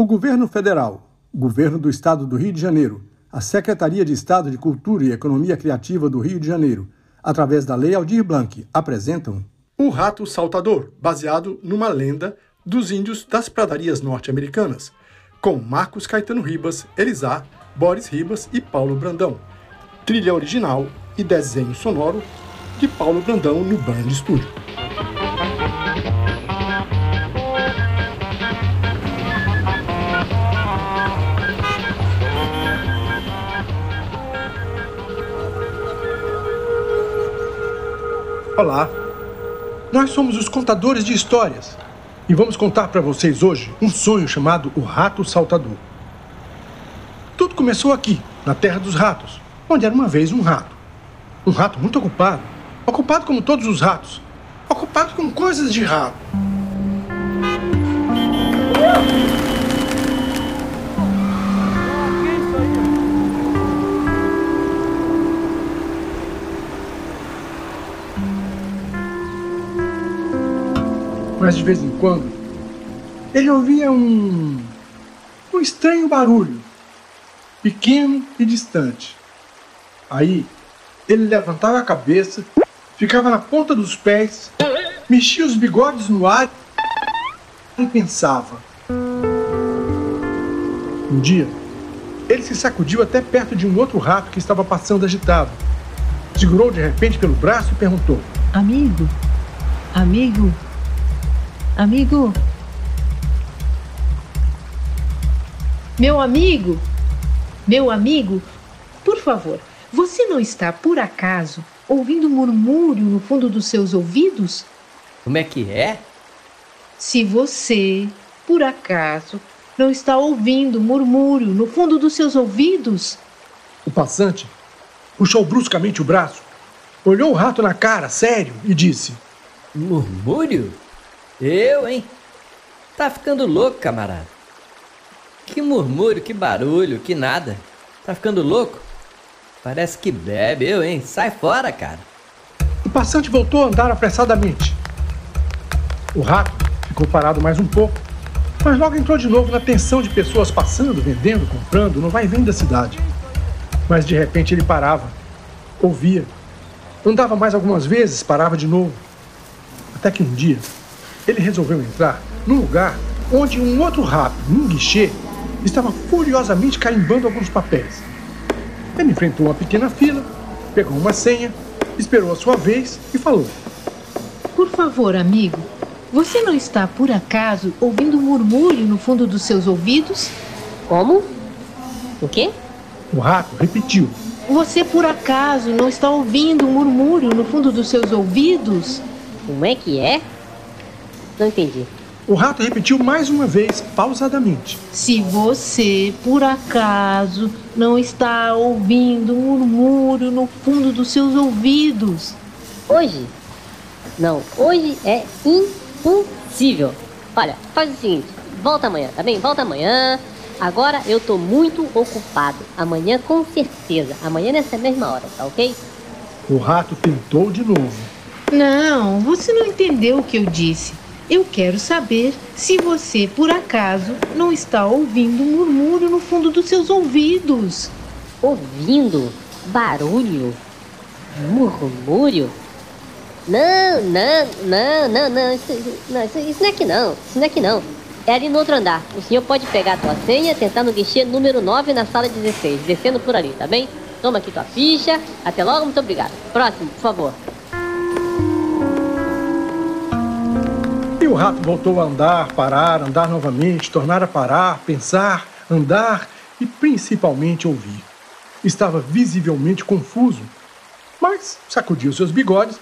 O governo federal, o governo do estado do Rio de Janeiro, a Secretaria de Estado de Cultura e Economia Criativa do Rio de Janeiro, através da Lei Aldir Blanc, apresentam O Rato Saltador, baseado numa lenda dos índios das pradarias norte-americanas, com Marcos Caetano Ribas, Elisá, Boris Ribas e Paulo Brandão. Trilha original e desenho sonoro de Paulo Brandão no Band Studio. Olá, nós somos os contadores de histórias e vamos contar para vocês hoje um sonho chamado O Rato Saltador. Tudo começou aqui, na Terra dos Ratos, onde era uma vez um rato. Um rato muito ocupado, ocupado como todos os ratos, ocupado com coisas de rato. Mas de vez em quando ele ouvia um um estranho barulho, pequeno e distante. Aí ele levantava a cabeça, ficava na ponta dos pés, mexia os bigodes no ar e pensava. Um dia, ele se sacudiu até perto de um outro rato que estava passando agitado. Segurou de repente pelo braço e perguntou: Amigo? Amigo? Amigo? Meu amigo? Meu amigo? Por favor, você não está, por acaso, ouvindo murmúrio no fundo dos seus ouvidos? Como é que é? Se você, por acaso, não está ouvindo murmúrio no fundo dos seus ouvidos, O passante puxou bruscamente o braço, olhou o rato na cara, sério, e disse: Murmúrio? Eu, hein? Tá ficando louco, camarada. Que murmúrio, que barulho, que nada. Tá ficando louco? Parece que bebe, eu, hein? Sai fora, cara. O passante voltou a andar apressadamente. O rato ficou parado mais um pouco, mas logo entrou de novo na tensão de pessoas passando, vendendo, comprando, no vai-vem da cidade. Mas de repente ele parava, ouvia, andava mais algumas vezes, parava de novo. Até que um dia ele resolveu entrar num lugar onde um outro rato, num guichê, estava furiosamente carimbando alguns papéis. Ele enfrentou uma pequena fila, pegou uma senha, esperou a sua vez e falou: por favor, amigo, você não está, por acaso, ouvindo murmúrio no fundo dos seus ouvidos? Como? O quê? O rato repetiu. Você, por acaso, não está ouvindo um murmúrio no fundo dos seus ouvidos? Como é que é? Não entendi. O rato repetiu mais uma vez, pausadamente. Se você, por acaso, não está ouvindo um murmúrio no fundo dos seus ouvidos. Hoje? Não, hoje é impossível. Olha, faz o seguinte, volta amanhã, tá bem? Volta amanhã. Agora eu tô muito ocupado. Amanhã com certeza. Amanhã nessa mesma hora, tá ok? O rato tentou de novo. Não, você não entendeu o que eu disse. Eu quero saber se você, por acaso, não está ouvindo um murmúrio no fundo dos seus ouvidos. Ouvindo barulho, murmúrio. Não, não, não, não, não, isso, não, isso, isso não é aqui não, isso não é aqui não. É ali no outro andar. O senhor pode pegar a tua senha, tentar no guichê número 9 na sala 16, descendo por ali, tá bem? Toma aqui tua ficha. Até logo, muito obrigado. Próximo, por favor. O rato voltou a andar, parar, andar novamente, tornar a parar, pensar, andar e principalmente ouvir. Estava visivelmente confuso, mas sacudiu seus bigodes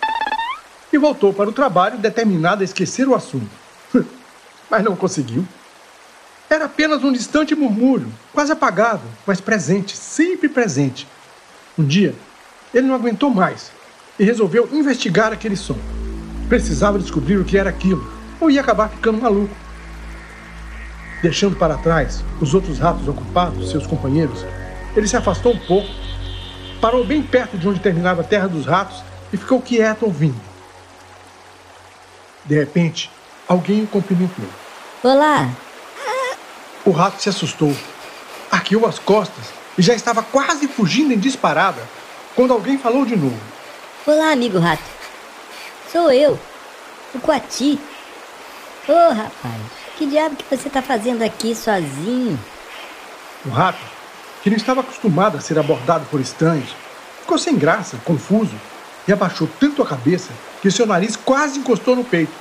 e voltou para o trabalho determinado a esquecer o assunto. mas não conseguiu. Era apenas um distante murmúrio, quase apagado, mas presente, sempre presente. Um dia, ele não aguentou mais e resolveu investigar aquele som. Precisava descobrir o que era aquilo, ou ia acabar ficando maluco. Deixando para trás os outros ratos ocupados, seus companheiros, ele se afastou um pouco, parou bem perto de onde terminava a terra dos ratos e ficou quieto ouvindo. De repente, alguém o cumprimentou. Olá! O rato se assustou, arqueou as costas e já estava quase fugindo em disparada quando alguém falou de novo. Olá, amigo rato. Sou eu, o Coati. Ô, oh, rapaz, que diabo que você está fazendo aqui sozinho? O rato, que não estava acostumado a ser abordado por estranhos, ficou sem graça, confuso, e abaixou tanto a cabeça que seu nariz quase encostou no peito.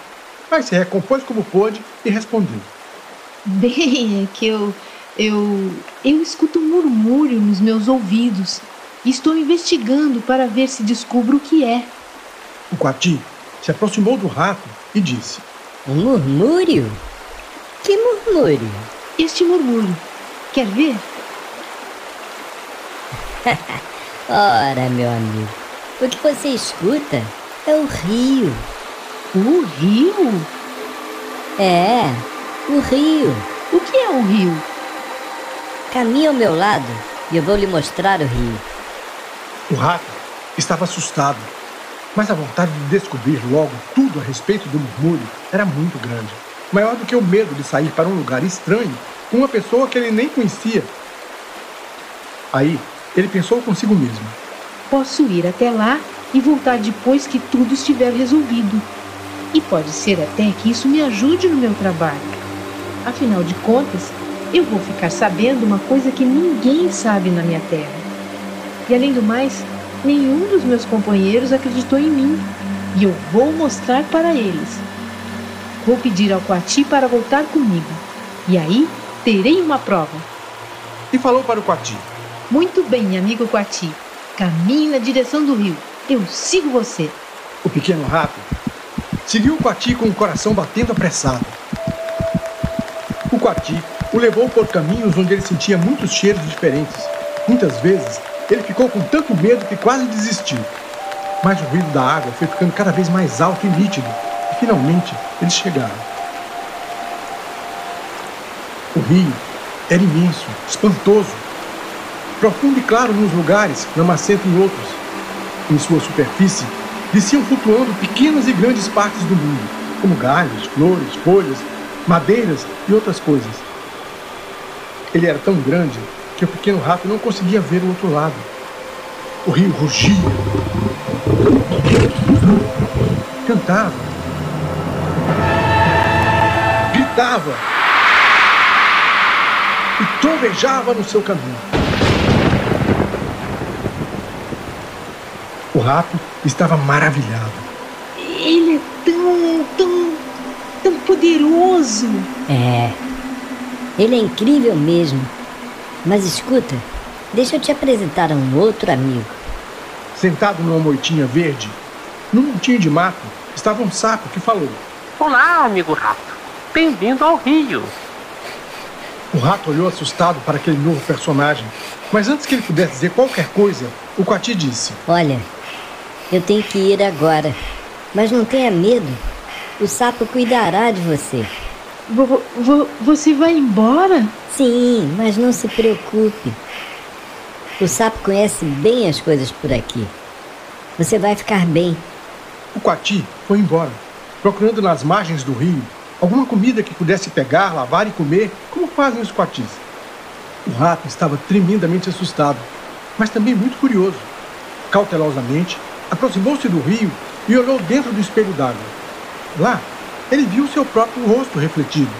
Mas se recompôs como pôde e respondeu. Bem, é que eu. Eu. Eu escuto um murmúrio nos meus ouvidos e estou investigando para ver se descubro o que é. O Quati se aproximou do rato e disse: Um murmúrio? Que murmúrio? Este murmúrio. Quer ver? Ora, meu amigo, o que você escuta é o rio. O rio? É, o rio. O que é um rio? Caminhe ao meu lado e eu vou lhe mostrar o rio. O rato estava assustado, mas a vontade de descobrir logo tudo a respeito do murmúrio era muito grande. Maior do que o medo de sair para um lugar estranho com uma pessoa que ele nem conhecia. Aí, ele pensou consigo mesmo: Posso ir até lá e voltar depois que tudo estiver resolvido. E pode ser até que isso me ajude no meu trabalho. Afinal de contas, eu vou ficar sabendo uma coisa que ninguém sabe na minha terra. E além do mais, nenhum dos meus companheiros acreditou em mim. E eu vou mostrar para eles. Vou pedir ao Coati para voltar comigo. E aí terei uma prova. E falou para o Coati: Muito bem, amigo Coati. Caminhe na direção do rio. Eu sigo você. O pequeno rato seguiu o Coati com o coração batendo apressado. O Coati o levou por caminhos onde ele sentia muitos cheiros diferentes. Muitas vezes ele ficou com tanto medo que quase desistiu. Mas o ruído da água foi ficando cada vez mais alto e nítido, e finalmente eles chegaram. O rio era imenso, espantoso, profundo e claro nos lugares, lamacento em outros. Em sua superfície, desciam flutuando pequenas e grandes partes do mundo, como galhos, flores, folhas, madeiras e outras coisas. Ele era tão grande que o pequeno rato não conseguia ver o outro lado. O rio rugia, cantava, gritava e trovejava no seu caminho. O rato estava maravilhado. Ele é tão, tão, tão poderoso. É, ele é incrível mesmo. Mas escuta, deixa eu te apresentar a um outro amigo. Sentado numa moitinha verde, num montinho de mato, estava um sapo que falou: Olá, amigo rato. Bem-vindo ao Rio. O rato olhou assustado para aquele novo personagem, mas antes que ele pudesse dizer qualquer coisa, o Coati disse: Olha, eu tenho que ir agora, mas não tenha medo. O sapo cuidará de você. Vo- vo- você vai embora? Sim, mas não se preocupe. O sapo conhece bem as coisas por aqui. Você vai ficar bem. O Coati foi embora, procurando nas margens do rio alguma comida que pudesse pegar, lavar e comer, como fazem os coatis. O rato estava tremendamente assustado, mas também muito curioso. Cautelosamente, aproximou-se do rio e olhou dentro do espelho d'água. Lá, ele viu seu próprio rosto refletido.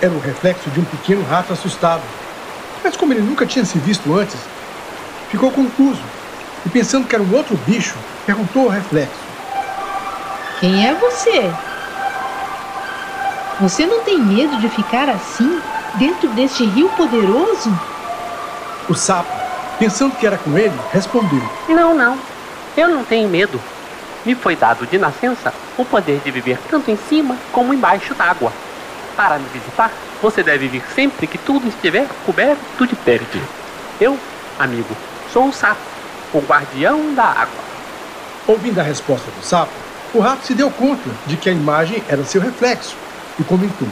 Era o reflexo de um pequeno rato assustado. Mas como ele nunca tinha se visto antes, ficou confuso e pensando que era um outro bicho, perguntou ao reflexo. Quem é você? Você não tem medo de ficar assim, dentro deste rio poderoso? O sapo, pensando que era com ele, respondeu: Não, não. Eu não tenho medo. Me foi dado de nascença o poder de viver tanto em cima como embaixo d'água. Para me visitar, você deve vir sempre que tudo estiver coberto de verde. Eu, amigo, sou o sapo, o guardião da água. Ouvindo a resposta do sapo, o rato se deu conta de que a imagem era seu reflexo e comentou: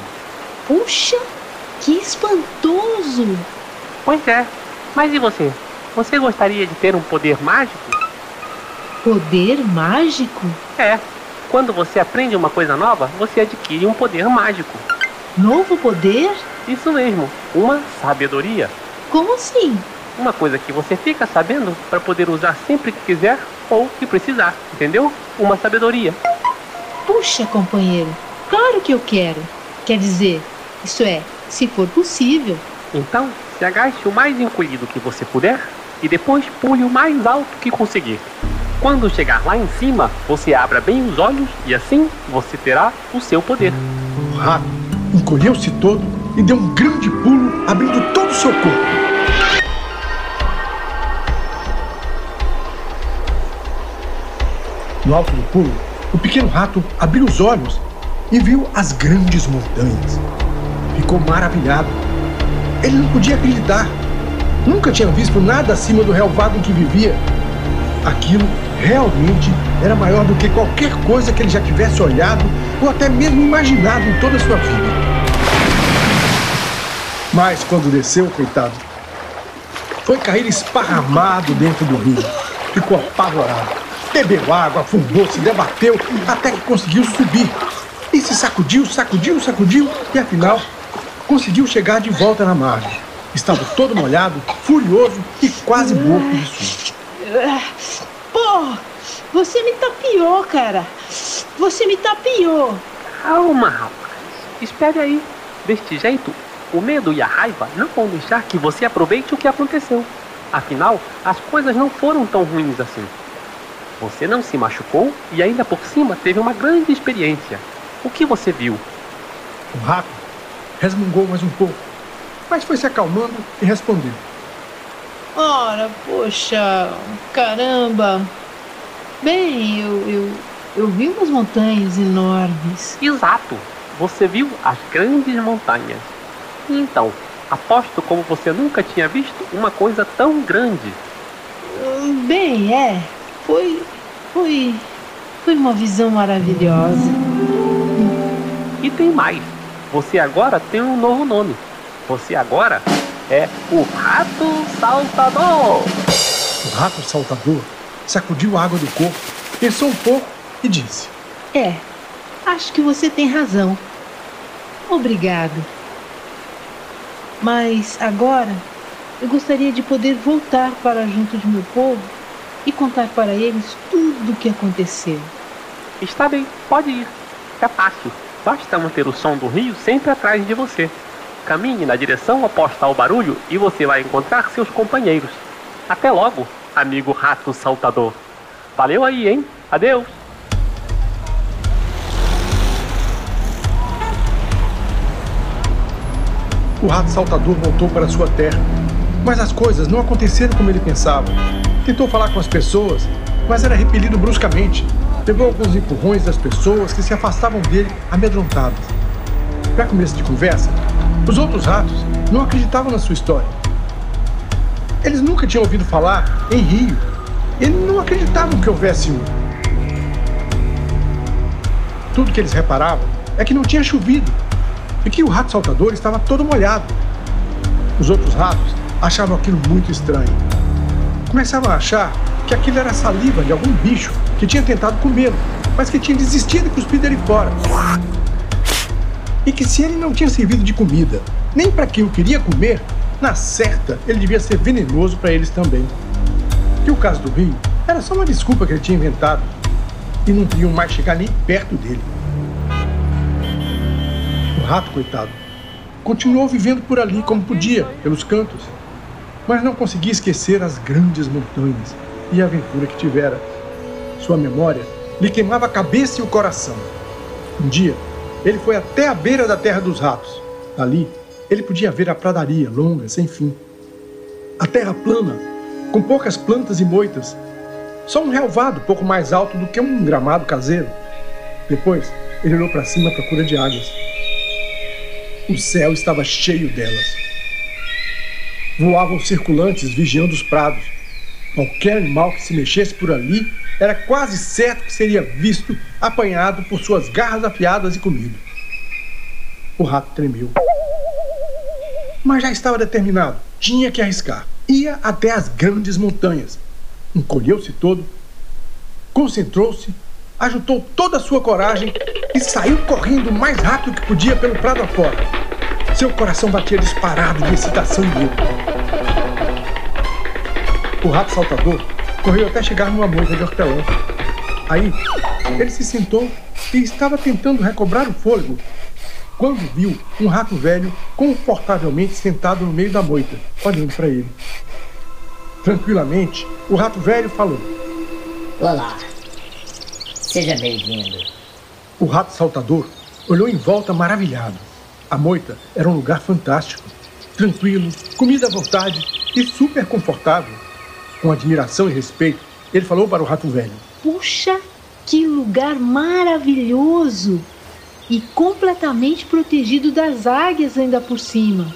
Puxa, que espantoso! Pois é. Mas e você? Você gostaria de ter um poder mágico? Poder mágico? É. Quando você aprende uma coisa nova, você adquire um poder mágico. Novo poder? Isso mesmo, uma sabedoria. Como assim? Uma coisa que você fica sabendo para poder usar sempre que quiser ou que precisar, entendeu? Uma sabedoria. Puxa, companheiro, claro que eu quero. Quer dizer, isso é, se for possível. Então, se agache o mais encolhido que você puder e depois pule o mais alto que conseguir. Quando chegar lá em cima, você abra bem os olhos e assim você terá o seu poder. O rato encolheu-se todo e deu um grande pulo, abrindo todo o seu corpo. No alto do pulo, o pequeno rato abriu os olhos e viu as grandes montanhas. Ficou maravilhado. Ele não podia acreditar. Nunca tinha visto nada acima do relvado em que vivia. Aquilo realmente era maior do que qualquer coisa que ele já tivesse olhado ou até mesmo imaginado em toda a sua vida. Mas quando desceu, coitado, foi cair esparramado dentro do rio. Ficou apavorado. Bebeu água, afundou, se debateu, até que conseguiu subir. E se sacudiu, sacudiu, sacudiu, e afinal conseguiu chegar de volta na margem. Estava todo molhado, furioso e quase morto de susto. Pô, você me tapiou, cara. Você me tapiou. Calma, rapaz. Espere aí. Deste jeito, o medo e a raiva não vão deixar que você aproveite o que aconteceu. Afinal, as coisas não foram tão ruins assim. Você não se machucou e ainda por cima teve uma grande experiência. O que você viu? O rato resmungou mais um pouco, mas foi se acalmando e respondeu. Ora, poxa, caramba. Bem, eu, eu, eu vi umas montanhas enormes. Exato. Você viu as grandes montanhas. Então, aposto como você nunca tinha visto uma coisa tão grande. Bem, é. Foi. Foi. Foi uma visão maravilhosa. E tem mais. Você agora tem um novo nome. Você agora é o Rato Saltador. O rato saltador sacudiu a água do corpo, pensou um pouco e disse: É, acho que você tem razão. Obrigado. Mas agora eu gostaria de poder voltar para junto de meu povo e contar para eles tudo o que aconteceu. Está bem, pode ir. É fácil. Basta manter o som do rio sempre atrás de você. Caminhe na direção oposta ao barulho e você vai encontrar seus companheiros. Até logo, amigo rato saltador. Valeu aí, hein? Adeus! O rato saltador voltou para sua terra, mas as coisas não aconteceram como ele pensava. Tentou falar com as pessoas, mas era repelido bruscamente. Levou alguns empurrões das pessoas que se afastavam dele, amedrontadas. Para começo de conversa, os outros ratos não acreditavam na sua história. Eles nunca tinham ouvido falar em rio. Eles não acreditavam que houvesse um. Tudo que eles reparavam é que não tinha chovido e que o rato saltador estava todo molhado. Os outros ratos achavam aquilo muito estranho. Começavam a achar que aquilo era saliva de algum bicho que tinha tentado comê-lo, mas que tinha desistido e cuspido ele fora. E que se ele não tinha servido de comida nem para quem o queria comer, na certa ele devia ser venenoso para eles também. Que o caso do rio era só uma desculpa que ele tinha inventado e não queriam mais chegar nem perto dele. O rato, coitado, continuou vivendo por ali como podia, pelos cantos, mas não conseguia esquecer as grandes montanhas e a aventura que tivera. Sua memória lhe queimava a cabeça e o coração. Um dia, ele foi até a beira da terra dos ratos. Ali, ele podia ver a pradaria longa, sem fim. A terra plana, com poucas plantas e moitas. Só um relvado pouco mais alto do que um gramado caseiro. Depois, ele olhou para cima à procura de águas. O céu estava cheio delas. Voavam circulantes vigiando os prados. Qualquer animal que se mexesse por ali era quase certo que seria visto, apanhado por suas garras afiadas e comido. O rato tremeu. Mas já estava determinado. Tinha que arriscar. Ia até as grandes montanhas. Encolheu-se todo, concentrou-se, ajuntou toda a sua coragem e saiu correndo o mais rápido que podia pelo prado afora. Seu coração batia disparado de excitação e medo. O rato saltador correu até chegar numa moita de hortelã. Aí, ele se sentou e estava tentando recobrar o fôlego quando viu um rato velho confortavelmente sentado no meio da moita, olhando para ele. Tranquilamente, o rato velho falou: Olá, seja bem-vindo. O rato saltador olhou em volta maravilhado. A moita era um lugar fantástico, tranquilo, comida à vontade e super confortável. Com admiração e respeito, ele falou para o rato velho: Puxa, que lugar maravilhoso! E completamente protegido das águias ainda por cima.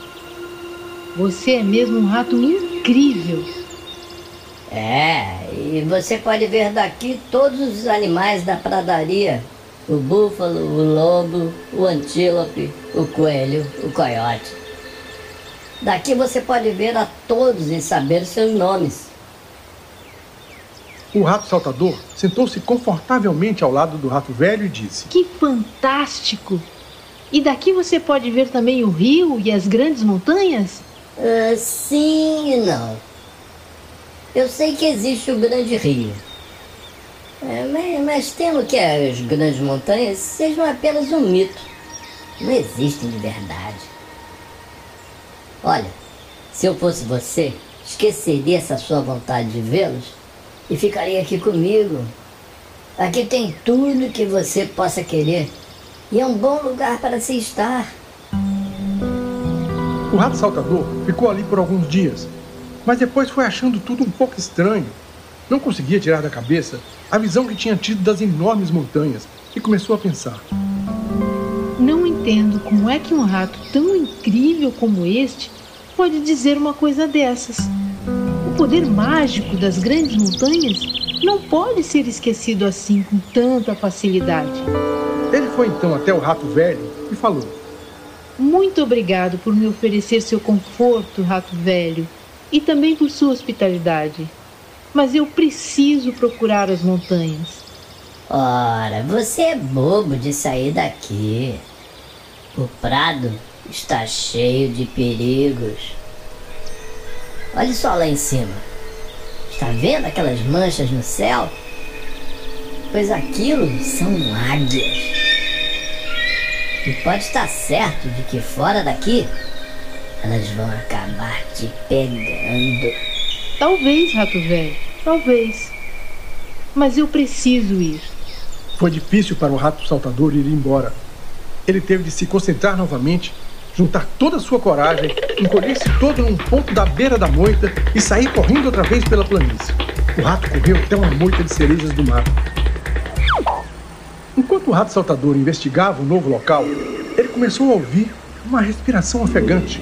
Você é mesmo um rato incrível. É, e você pode ver daqui todos os animais da pradaria: o búfalo, o lobo, o antílope, o coelho, o coiote. Daqui você pode ver a todos e saber seus nomes. O rato saltador sentou-se confortavelmente ao lado do rato velho e disse: Que fantástico! E daqui você pode ver também o rio e as grandes montanhas? Uh, sim e não. Eu sei que existe o grande rio. É, mas, mas temo que as grandes montanhas sejam apenas um mito. Não existem de verdade. Olha, se eu fosse você, esqueceria essa sua vontade de vê-los e ficaria aqui comigo. Aqui tem tudo que você possa querer e é um bom lugar para se estar. O rato saltador ficou ali por alguns dias, mas depois foi achando tudo um pouco estranho. Não conseguia tirar da cabeça a visão que tinha tido das enormes montanhas e começou a pensar. Não entendo como é que um rato tão incrível como este pode dizer uma coisa dessas. O poder mágico das grandes montanhas não pode ser esquecido assim com tanta facilidade. Ele foi então até o rato velho e falou: Muito obrigado por me oferecer seu conforto, rato velho, e também por sua hospitalidade. Mas eu preciso procurar as montanhas. Ora, você é bobo de sair daqui. O prado está cheio de perigos. Olhe só lá em cima. Está vendo aquelas manchas no céu? Pois aquilo são águias. E pode estar certo de que fora daqui elas vão acabar te pegando. Talvez, rato velho, talvez. Mas eu preciso ir. Foi difícil para o rato saltador ir embora. Ele teve de se concentrar novamente, juntar toda a sua coragem, encolher-se todo num ponto da beira da moita e sair correndo outra vez pela planície. O rato correu até uma moita de cerejas do mar. Enquanto o rato saltador investigava o novo local, ele começou a ouvir uma respiração ofegante.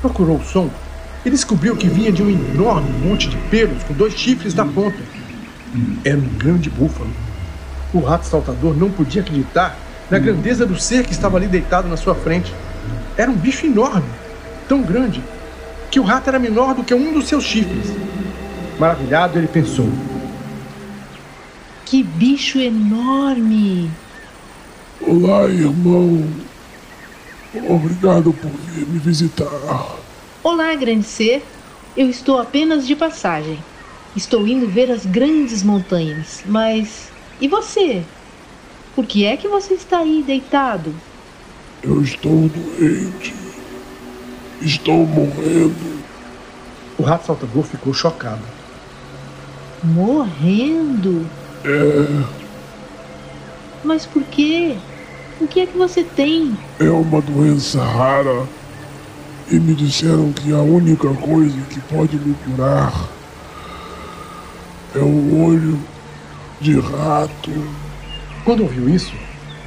Procurou o som e descobriu que vinha de um enorme monte de pelos com dois chifres na ponta. Era um grande búfalo. O rato saltador não podia acreditar na grandeza do ser que estava ali deitado na sua frente. Era um bicho enorme, tão grande, que o rato era menor do que um dos seus chifres. Maravilhado, ele pensou: Que bicho enorme! Olá, irmão. Obrigado por vir me visitar. Olá, grande ser. Eu estou apenas de passagem. Estou indo ver as grandes montanhas, mas e você? Por que é que você está aí deitado? Eu estou doente. Estou morrendo. O rato saltador ficou chocado. Morrendo? É, Mas por quê? O que é que você tem? é uma doença rara. E me disseram que a única coisa que pode me curar é o olho de rato. Quando ouviu isso,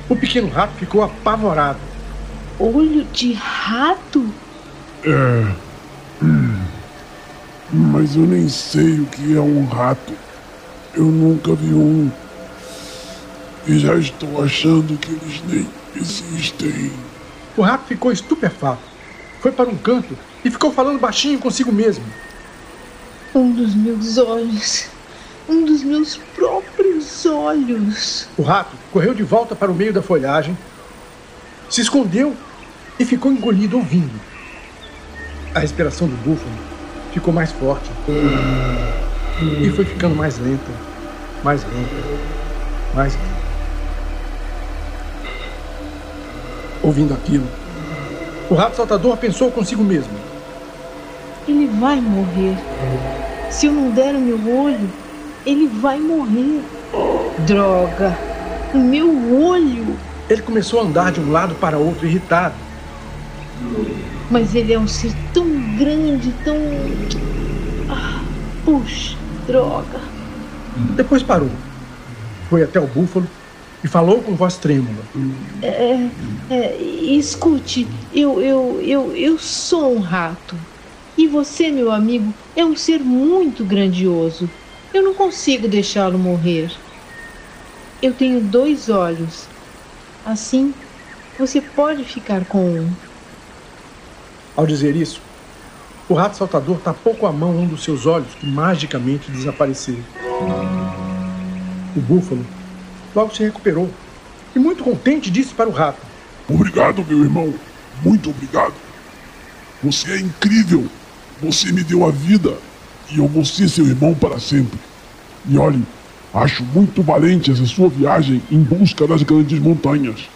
o pequeno rato ficou apavorado. Olho de rato? É. hum, Mas eu nem sei o que é um rato. Eu nunca vi um. E já estou achando que eles nem existem. O rato ficou estupefato. Foi para um canto e ficou falando baixinho consigo mesmo. Um dos meus olhos. Um dos meus próprios olhos. O rato correu de volta para o meio da folhagem, se escondeu e ficou engolido ouvindo. A respiração do búfalo ficou mais forte e foi ficando mais lenta, mais lenta, mais lenta. Ouvindo aquilo, o rato saltador pensou consigo mesmo: Ele vai morrer. Se eu não der o meu olho, ele vai morrer. Droga! O meu olho! Ele começou a andar de um lado para outro irritado. Mas ele é um ser tão grande, tão. Ah, puxa, droga! Depois parou. Foi até o búfalo e falou com voz trêmula. É, é, escute, eu, eu, eu, eu sou um rato. E você, meu amigo, é um ser muito grandioso. Eu não consigo deixá-lo morrer. Eu tenho dois olhos. Assim, você pode ficar com um. Ao dizer isso, o rato saltador tapou com a mão um dos seus olhos que magicamente desapareceu. O búfalo logo se recuperou e, muito contente, disse para o rato: Obrigado, meu irmão. Muito obrigado. Você é incrível. Você me deu a vida e eu vou ser seu irmão para sempre. E olhe, acho muito valente essa sua viagem em busca das grandes montanhas.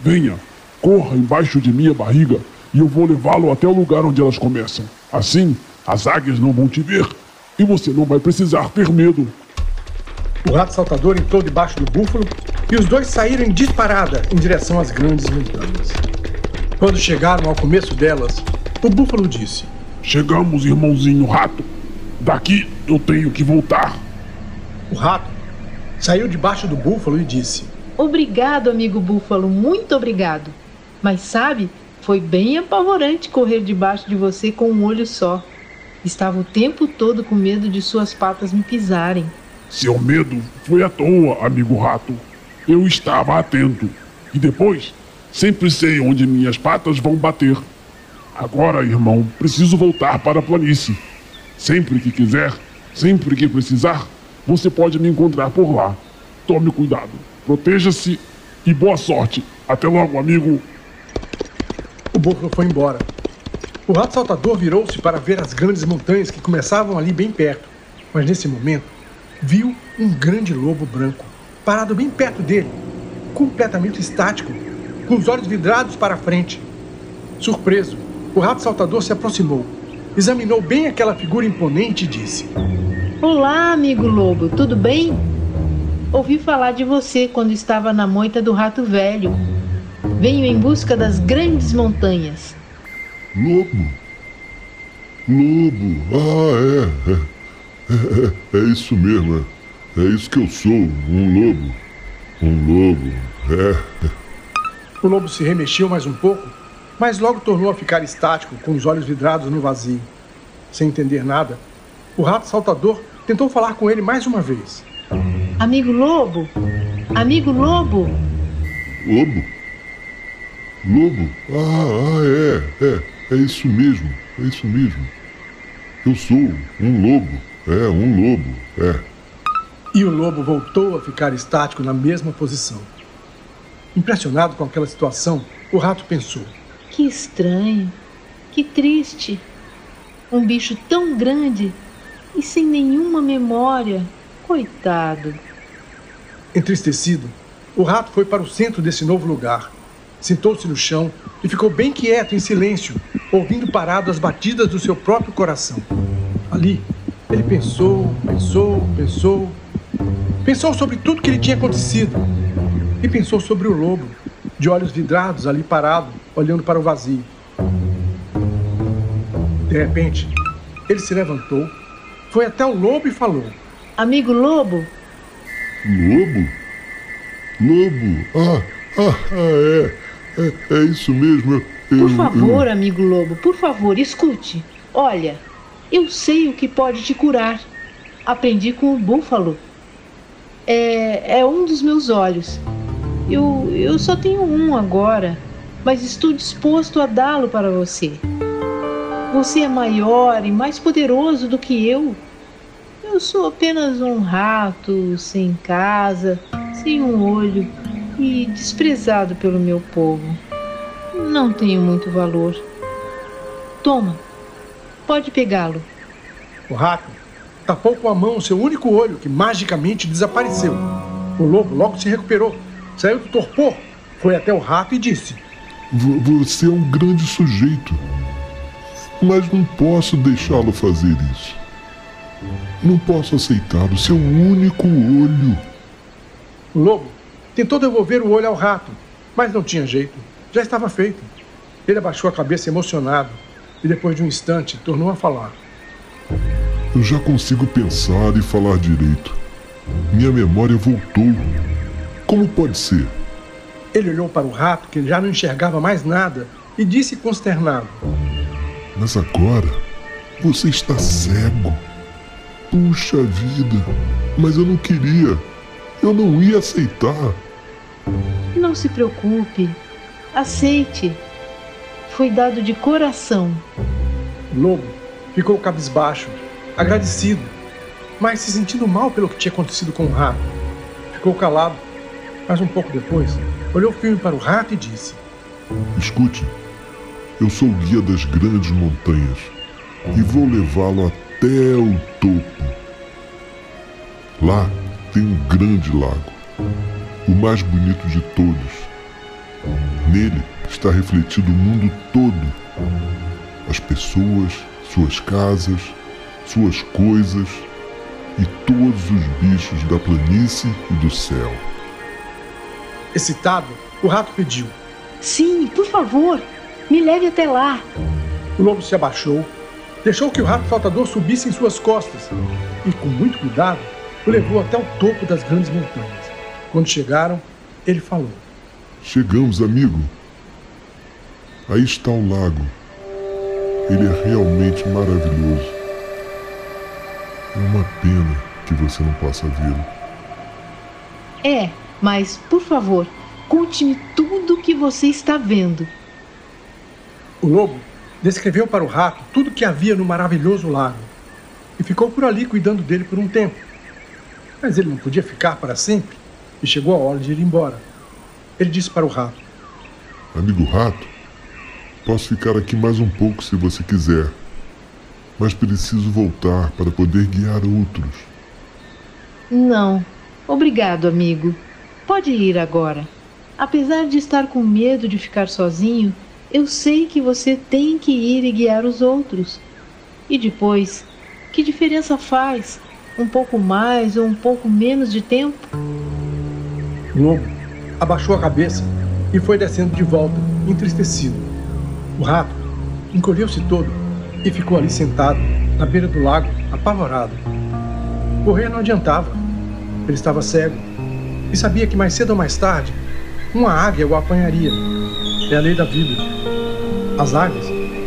Venha, corra embaixo de minha barriga e eu vou levá-lo até o lugar onde elas começam. Assim, as águias não vão te ver e você não vai precisar ter medo. O rato saltador entrou debaixo do búfalo e os dois saíram em disparada em direção às grandes montanhas. Quando chegaram ao começo delas, o búfalo disse: Chegamos, irmãozinho rato. Daqui eu tenho que voltar. O rato saiu debaixo do búfalo e disse: Obrigado, amigo búfalo, muito obrigado. Mas sabe, foi bem apavorante correr debaixo de você com um olho só. Estava o tempo todo com medo de suas patas me pisarem. Seu medo foi à toa, amigo rato. Eu estava atento. E depois, sempre sei onde minhas patas vão bater. Agora, irmão, preciso voltar para a planície. Sempre que quiser, sempre que precisar, você pode me encontrar por lá. Tome cuidado, proteja-se e boa sorte. Até logo, amigo. O búfalo foi embora. O rato saltador virou-se para ver as grandes montanhas que começavam ali bem perto. Mas nesse momento, viu um grande lobo branco parado bem perto dele, completamente estático, com os olhos vidrados para frente. Surpreso, o rato saltador se aproximou, examinou bem aquela figura imponente e disse: Olá, amigo lobo, tudo bem? Ouvi falar de você quando estava na moita do rato velho. Venho em busca das grandes montanhas. Lobo? Lobo? Ah, é. É, é, é isso mesmo. É, é isso que eu sou. Um lobo. Um lobo. É. O lobo se remexeu mais um pouco mas logo tornou a ficar estático, com os olhos vidrados no vazio. Sem entender nada, o rato saltador tentou falar com ele mais uma vez. Amigo lobo! Amigo lobo! Lobo? Lobo? Ah, ah, é, é, é isso mesmo, é isso mesmo. Eu sou um lobo, é, um lobo, é. E o lobo voltou a ficar estático na mesma posição. Impressionado com aquela situação, o rato pensou: que estranho, que triste. Um bicho tão grande e sem nenhuma memória. Coitado. Entristecido, o rato foi para o centro desse novo lugar. Sentou-se no chão e ficou bem quieto, em silêncio, ouvindo parado as batidas do seu próprio coração. Ali, ele pensou, pensou, pensou. Pensou sobre tudo que lhe tinha acontecido. E pensou sobre o lobo, de olhos vidrados ali parado, olhando para o vazio. De repente, ele se levantou, foi até o lobo e falou: Amigo lobo? Lobo? Lobo? Ah, ah, ah é. é. É isso mesmo. Eu, por favor, eu... amigo lobo, por favor, escute. Olha, eu sei o que pode te curar. Aprendi com o búfalo. É, é um dos meus olhos. Eu, eu só tenho um agora mas estou disposto a dá-lo para você. Você é maior e mais poderoso do que eu. Eu sou apenas um rato, sem casa, sem um olho e desprezado pelo meu povo. Não tenho muito valor. Toma, pode pegá-lo. O rato tapou com a mão seu único olho, que magicamente desapareceu. O lobo logo se recuperou, saiu do torpor, foi até o rato e disse: Você é um grande sujeito, mas não posso deixá-lo fazer isso. Não posso aceitar o seu único olho. O lobo tentou devolver o olho ao rato, mas não tinha jeito. Já estava feito. Ele abaixou a cabeça emocionado e, depois de um instante, tornou a falar. Eu já consigo pensar e falar direito. Minha memória voltou. Como pode ser? Ele olhou para o rato, que já não enxergava mais nada, e disse consternado: Mas agora você está cego. Puxa vida, mas eu não queria. Eu não ia aceitar. Não se preocupe. Aceite. Foi dado de coração. O lobo ficou cabisbaixo, agradecido, mas se sentindo mal pelo que tinha acontecido com o rato. Ficou calado, mas um pouco depois olhou firme para o rato e disse: Escute, eu sou o guia das grandes montanhas e vou levá-lo até o topo. Lá tem um grande lago, o mais bonito de todos. Nele está refletido o mundo todo: as pessoas, suas casas, suas coisas e todos os bichos da planície e do céu. Excitado, o rato pediu: Sim, por favor, me leve até lá. O lobo se abaixou, deixou que o rato saltador subisse em suas costas e, com muito cuidado, o levou até o topo das grandes montanhas. Quando chegaram, ele falou: Chegamos, amigo. Aí está o lago. Ele é realmente maravilhoso. É uma pena que você não possa vê-lo. É, mas, por favor, conte-me tudo o que você está vendo. O lobo descreveu para o rato tudo o que havia no maravilhoso lago e ficou por ali cuidando dele por um tempo. Mas ele não podia ficar para sempre e chegou a hora de ir embora. Ele disse para o rato: Amigo rato, posso ficar aqui mais um pouco se você quiser, mas preciso voltar para poder guiar outros. Não, obrigado, amigo. Pode ir agora. Apesar de estar com medo de ficar sozinho, eu sei que você tem que ir e guiar os outros. E depois, que diferença faz? Um pouco mais ou um pouco menos de tempo? Lobo abaixou a cabeça e foi descendo de volta, entristecido. O rato encolheu-se todo e ficou ali sentado, na beira do lago, apavorado. Correr não adiantava. Ele estava cego e sabia que mais cedo ou mais tarde uma águia o apanharia. É a lei da vida. As águias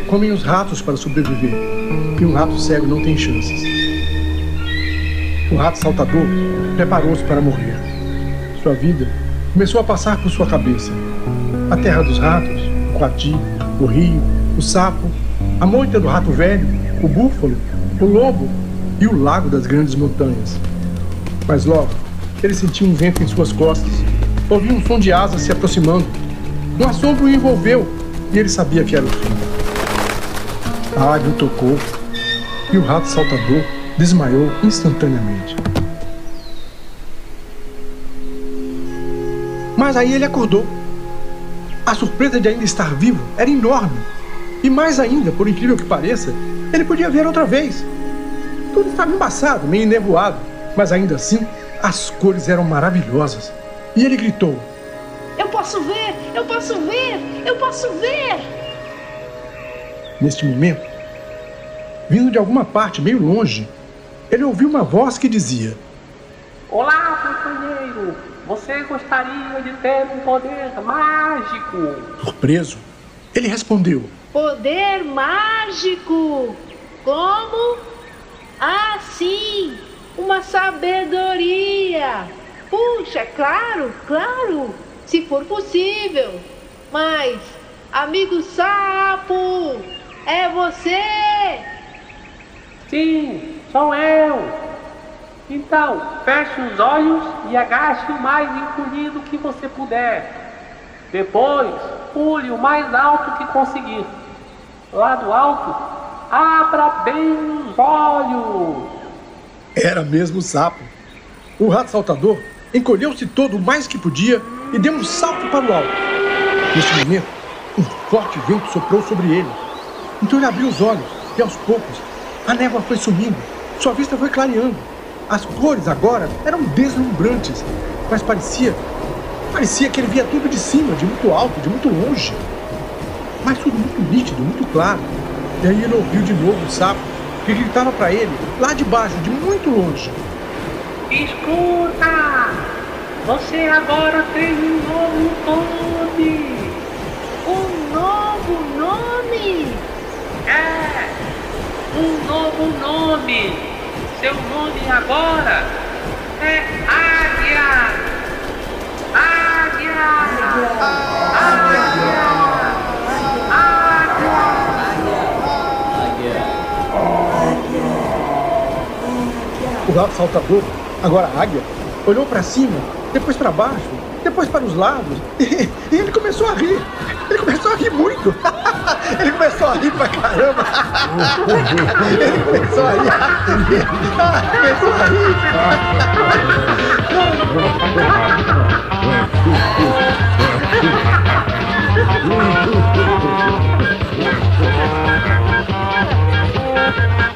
comem os ratos para sobreviver e um rato cego não tem chances. O rato saltador preparou-se para morrer. Sua vida começou a passar por sua cabeça. A terra dos ratos, o coati, o rio, o sapo, a moita do rato velho, o búfalo, o lobo e o lago das grandes montanhas. Mas logo, ele sentiu um vento em suas costas, ouviu um som de asas se aproximando. Um assombro o envolveu e ele sabia que era o fim. A águia o tocou e o rato saltador desmaiou instantaneamente. Mas aí ele acordou. A surpresa de ainda estar vivo era enorme. E mais ainda, por incrível que pareça, ele podia ver outra vez. Tudo estava embaçado, meio nevoado, mas ainda assim as cores eram maravilhosas. E ele gritou: Eu posso ver! Eu posso ver! Eu posso ver! Neste momento, vindo de alguma parte meio longe, ele ouviu uma voz que dizia: Olá, companheiro! Você gostaria de ter um poder mágico? Surpreso, ele respondeu: Poder mágico! Como? Ah, sim! Uma sabedoria! Puxa, claro, claro! Se for possível! Mas, amigo sapo, é você! Sim, sou eu! Então, feche os olhos e agache o mais encolhido que você puder. Depois, Pule o mais alto que conseguir. Lá do alto, abra bem os olhos. Era mesmo o sapo. O rato saltador encolheu-se todo o mais que podia e deu um salto para o alto. Neste momento, um forte vento soprou sobre ele. Então ele abriu os olhos e aos poucos a névoa foi sumindo, sua vista foi clareando. As cores agora eram deslumbrantes, mas parecia. parecia que ele via tudo de cima, de muito alto, de muito longe. Mas tudo muito nítido, muito claro. E aí ele ouviu de novo o sapo, que gritava para ele, lá de baixo, de muito longe: Escuta! Você agora tem um novo nome! Um novo nome? É! Um novo nome! Seu nome agora é Águia! Águia! Águia! O rato saltador, Agora a águia olhou para cima, depois para baixo, depois para os lados, e, e, ele começou a rir. Ele começou a rir muito. ele começou a rir pra caramba. ele começou a rir. começou a rir. Né?